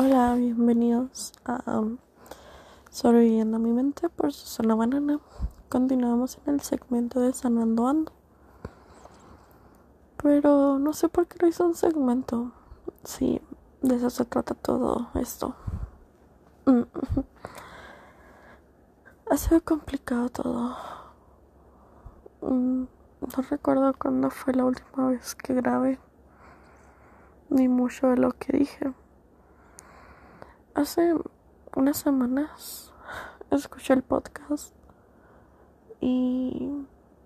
Hola, bienvenidos a um, Sobreviviendo a mi mente por Susana Banana. Continuamos en el segmento de Sanando Ando. Pero no sé por qué lo hice un segmento. Sí, de eso se trata todo esto. Mm. Ha sido complicado todo. Mm, no recuerdo cuándo fue la última vez que grabé. Ni mucho de lo que dije. Hace unas semanas escuché el podcast y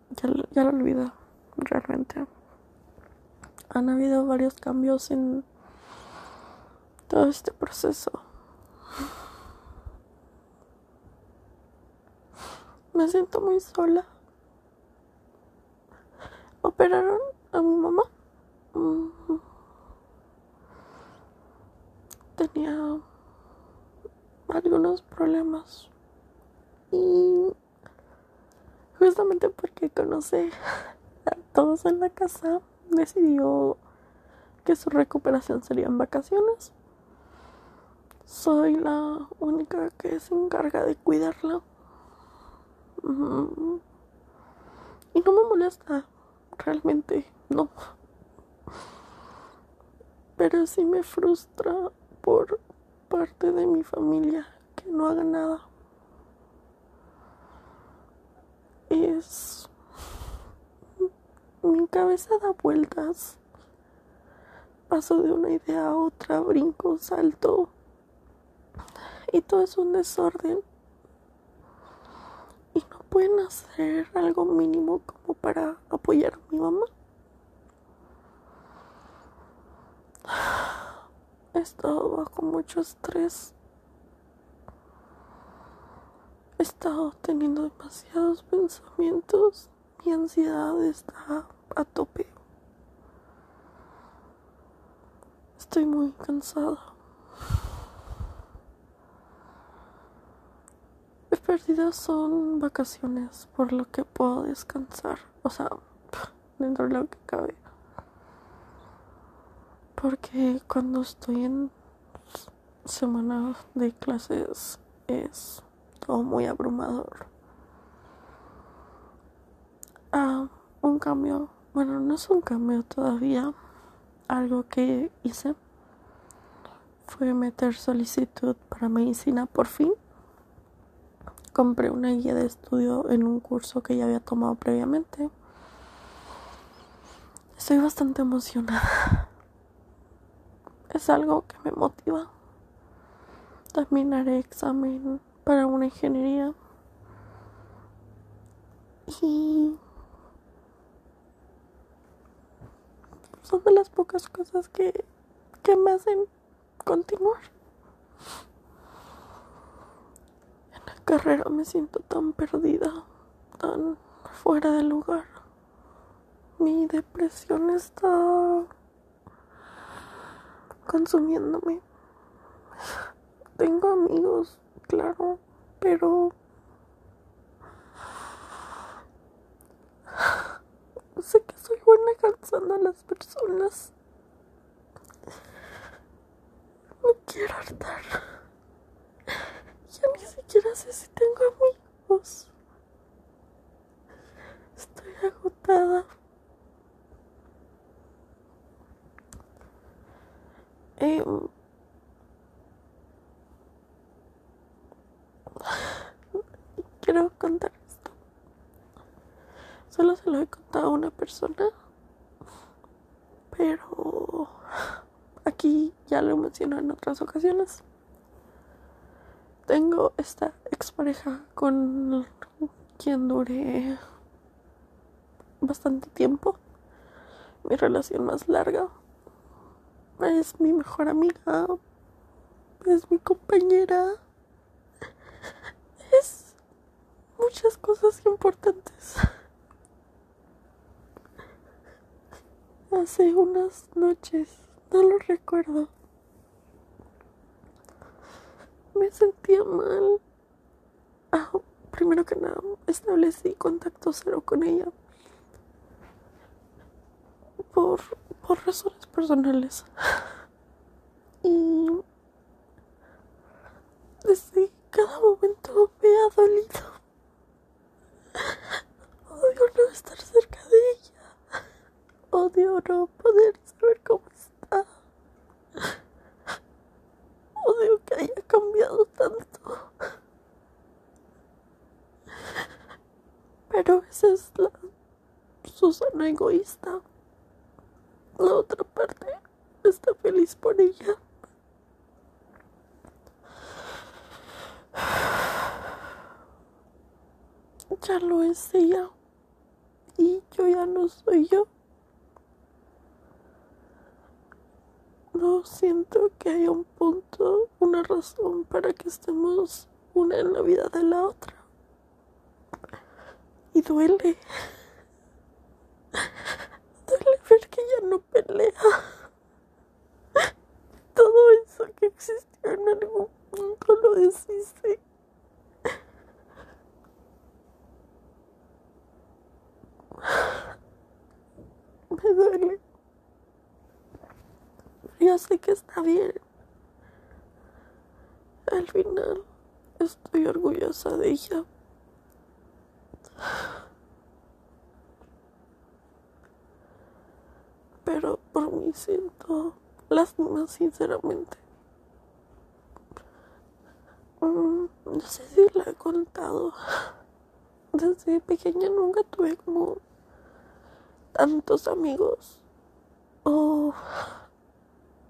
ya, ya lo olvidé realmente. Han habido varios cambios en todo este proceso. Me siento muy sola. Operaron a mi mamá. Problemas. Y justamente porque conoce a todos en la casa, decidió que su recuperación sería en vacaciones. Soy la única que se encarga de cuidarla. Y no me molesta, realmente no. Pero sí me frustra por parte de mi familia que no haga nada. Es... Mi cabeza da vueltas. Paso de una idea a otra, brinco, salto. Y todo es un desorden. Y no pueden hacer algo mínimo como para apoyar a mi mamá. He estado bajo mucho estrés. He estado teniendo demasiados pensamientos. Mi ansiedad está a tope. Estoy muy cansada. He perdido son vacaciones por lo que puedo descansar. O sea, dentro de lo que cabe. Porque cuando estoy en semana de clases es todo muy abrumador. Ah, un cambio, bueno, no es un cambio todavía. Algo que hice fue meter solicitud para medicina por fin. Compré una guía de estudio en un curso que ya había tomado previamente. Estoy bastante emocionada es algo que me motiva. También haré examen para una ingeniería. Y son de las pocas cosas que, que me hacen continuar. En la carrera me siento tan perdida, tan fuera de lugar. Mi depresión está consumiéndome. Tengo amigos, claro, pero sé que soy buena cansando a las personas. Me quiero hartar. Ya ni siquiera sé si tengo amigos. Estoy agotada. Eh, quiero contar esto. Solo se lo he contado a una persona. Pero aquí ya lo mencioné en otras ocasiones. Tengo esta expareja con quien duré bastante tiempo. Mi relación más larga es mi mejor amiga, es mi compañera, es muchas cosas importantes. Hace unas noches, no lo recuerdo, me sentía mal. Ah, primero que nada, establecí contacto cero con ella. Por por razones personales. Y momento me ha dolido. Odio no estar cerca de ella. Odio no poder saber cómo está. Odio que haya cambiado tanto. Pero esa es la Susana egoísta. La otra parte está feliz por ella. Ya lo es ella. Y yo ya no soy yo. No siento que haya un punto, una razón para que estemos una en la vida de la otra. Y duele. Duele ver que ya no pelea. Todo eso que existió en algún punto lo deshice. Me duele. Yo sé que está bien. Al final estoy orgullosa de ella. Pero siento lástima, sinceramente. Mm, no sé si la he contado. Desde pequeña nunca tuve como tantos amigos. O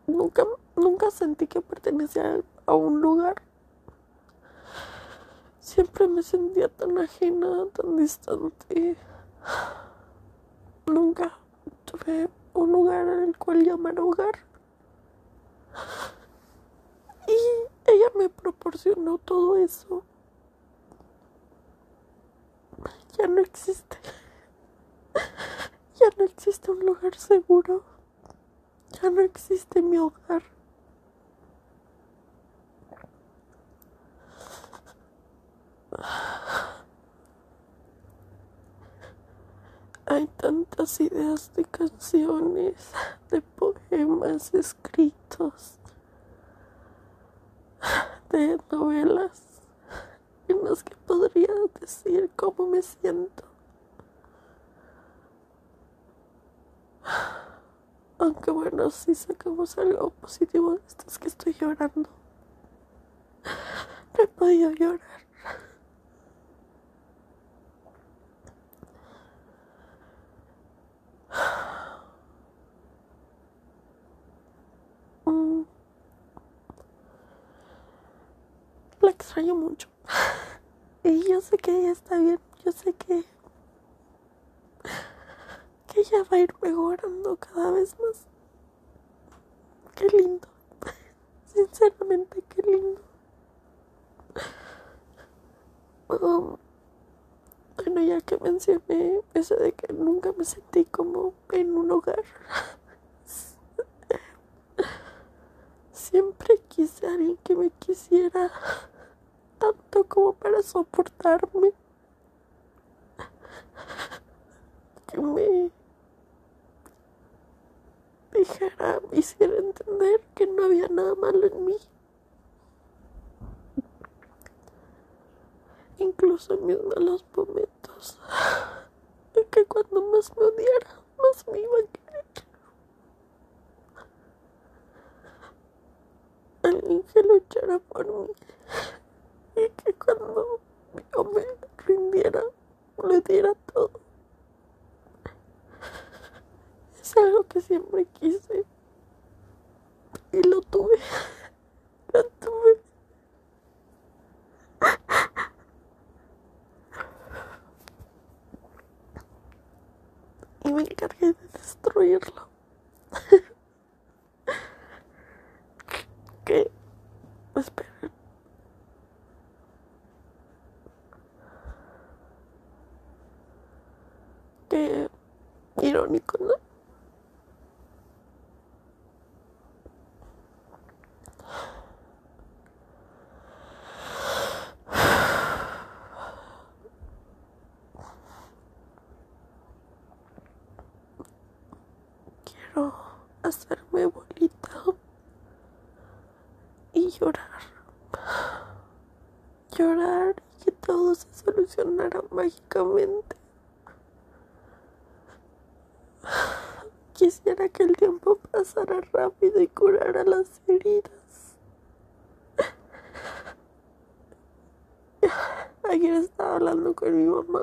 nunca, nunca sentí que pertenecía a un lugar. Siempre me sentía tan ajena, tan distante. Nunca tuve un lugar el cual llamar hogar. Y ella me proporcionó todo eso. Ya no existe. Ya no existe un lugar seguro. Ya no existe mi hogar. Hay tantas ideas de canciones, de poemas escritos, de novelas en las que podría decir cómo me siento. Aunque bueno, si sacamos algo positivo de esto es que estoy llorando. No he podido llorar. Mm. La extraño mucho. Y yo sé que ella está bien. Yo sé que. que ella va a ir mejorando cada vez más. Qué lindo. Sinceramente, qué lindo. Um, bueno, ya que mencioné eso de que nunca me sentí como en un hogar. Siempre quise a alguien que me quisiera como para soportarme. Que me dijera, me hiciera entender que no había nada malo en mí. Incluso en mis malos momentos. Que cuando más me odiara, más me iba a querer. Alguien que luchara por mí. Que cuando yo me rindiera, le diera todo. Es algo que siempre quise. Y lo tuve. Lo tuve. Y me encargué de destruirlo. que esperen. Qué irónico, ¿no? Quiero hacerme bolita y llorar. llorar y que todo se solucionara mágicamente. Quisiera que el tiempo pasara rápido y curara las heridas. Ayer estaba hablando con mi mamá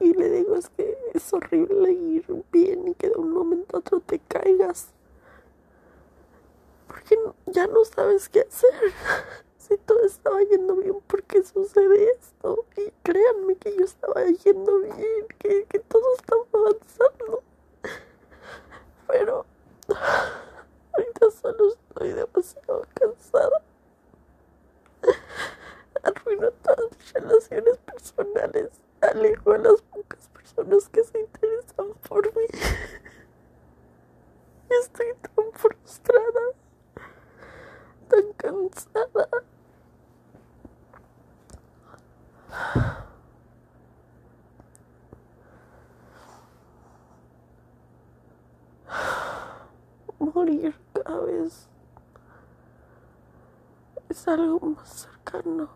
y le digo es que es horrible ir bien y que de un momento a otro te caigas. Porque ya no sabes qué hacer. Si todo estaba yendo bien, ¿por qué sucede esto? Y créanme que yo estaba yendo bien, que, que todo estaba avanzando. Pero ahorita solo estoy demasiado cansada. Arruino todas mis relaciones personales. Alejo a las personas que se interesan por mí. Estoy tan frustrada, tan cansada. Morir cada vez es algo más cercano.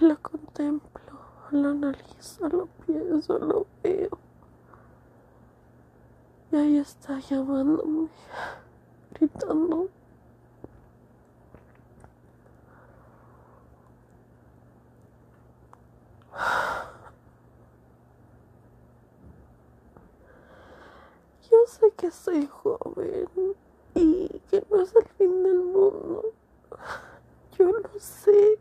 Lo contemplo, lo analizo, lo pienso, lo veo. Y ahí está llamándome, gritando. Yo sé que soy joven y que no es el fin del mundo. Yo lo sé.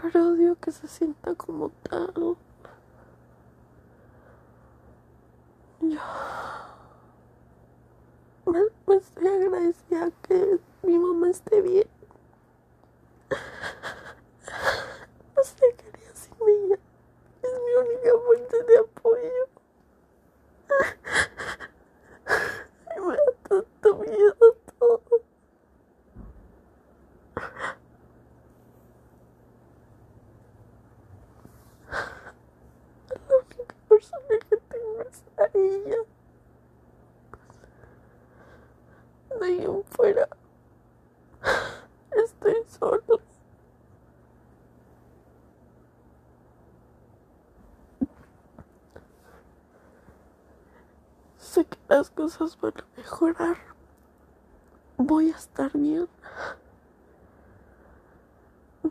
Pero odio que se sienta como tal. Yo me, estoy agradecida que mi mamá esté bien. No sé qué haría sin ella. Es mi única fuente de apoyo. Ay, me da tanto miedo todo. La única persona que tengo es a ella. De ahí en fuera estoy sola. Sé que las cosas van a mejorar. Voy a estar bien.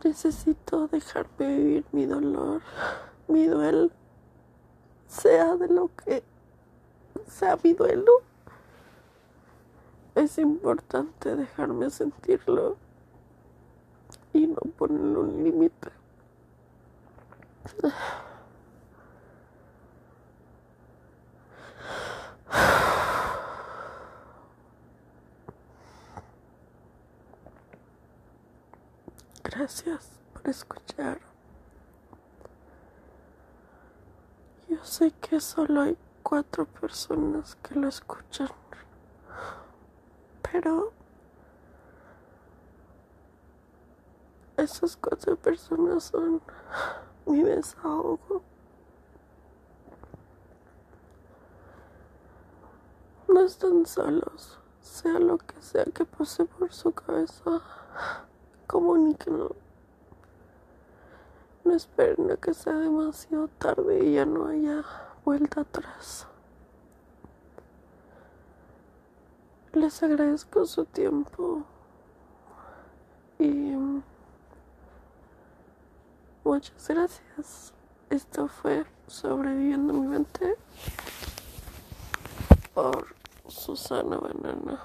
Necesito dejarme vivir mi dolor, mi duelo, sea de lo que sea mi duelo. Es importante dejarme sentirlo y no ponerle un límite. Gracias por escuchar. Yo sé que solo hay cuatro personas que lo escuchan, pero esas cuatro personas son mi desahogo. No están solos, sea lo que sea que pase por su cabeza comuníquenlo. No esperen a que sea demasiado tarde y ya no haya vuelta atrás. Les agradezco su tiempo y muchas gracias. Esto fue Sobreviviendo mi mente por Susana Banana.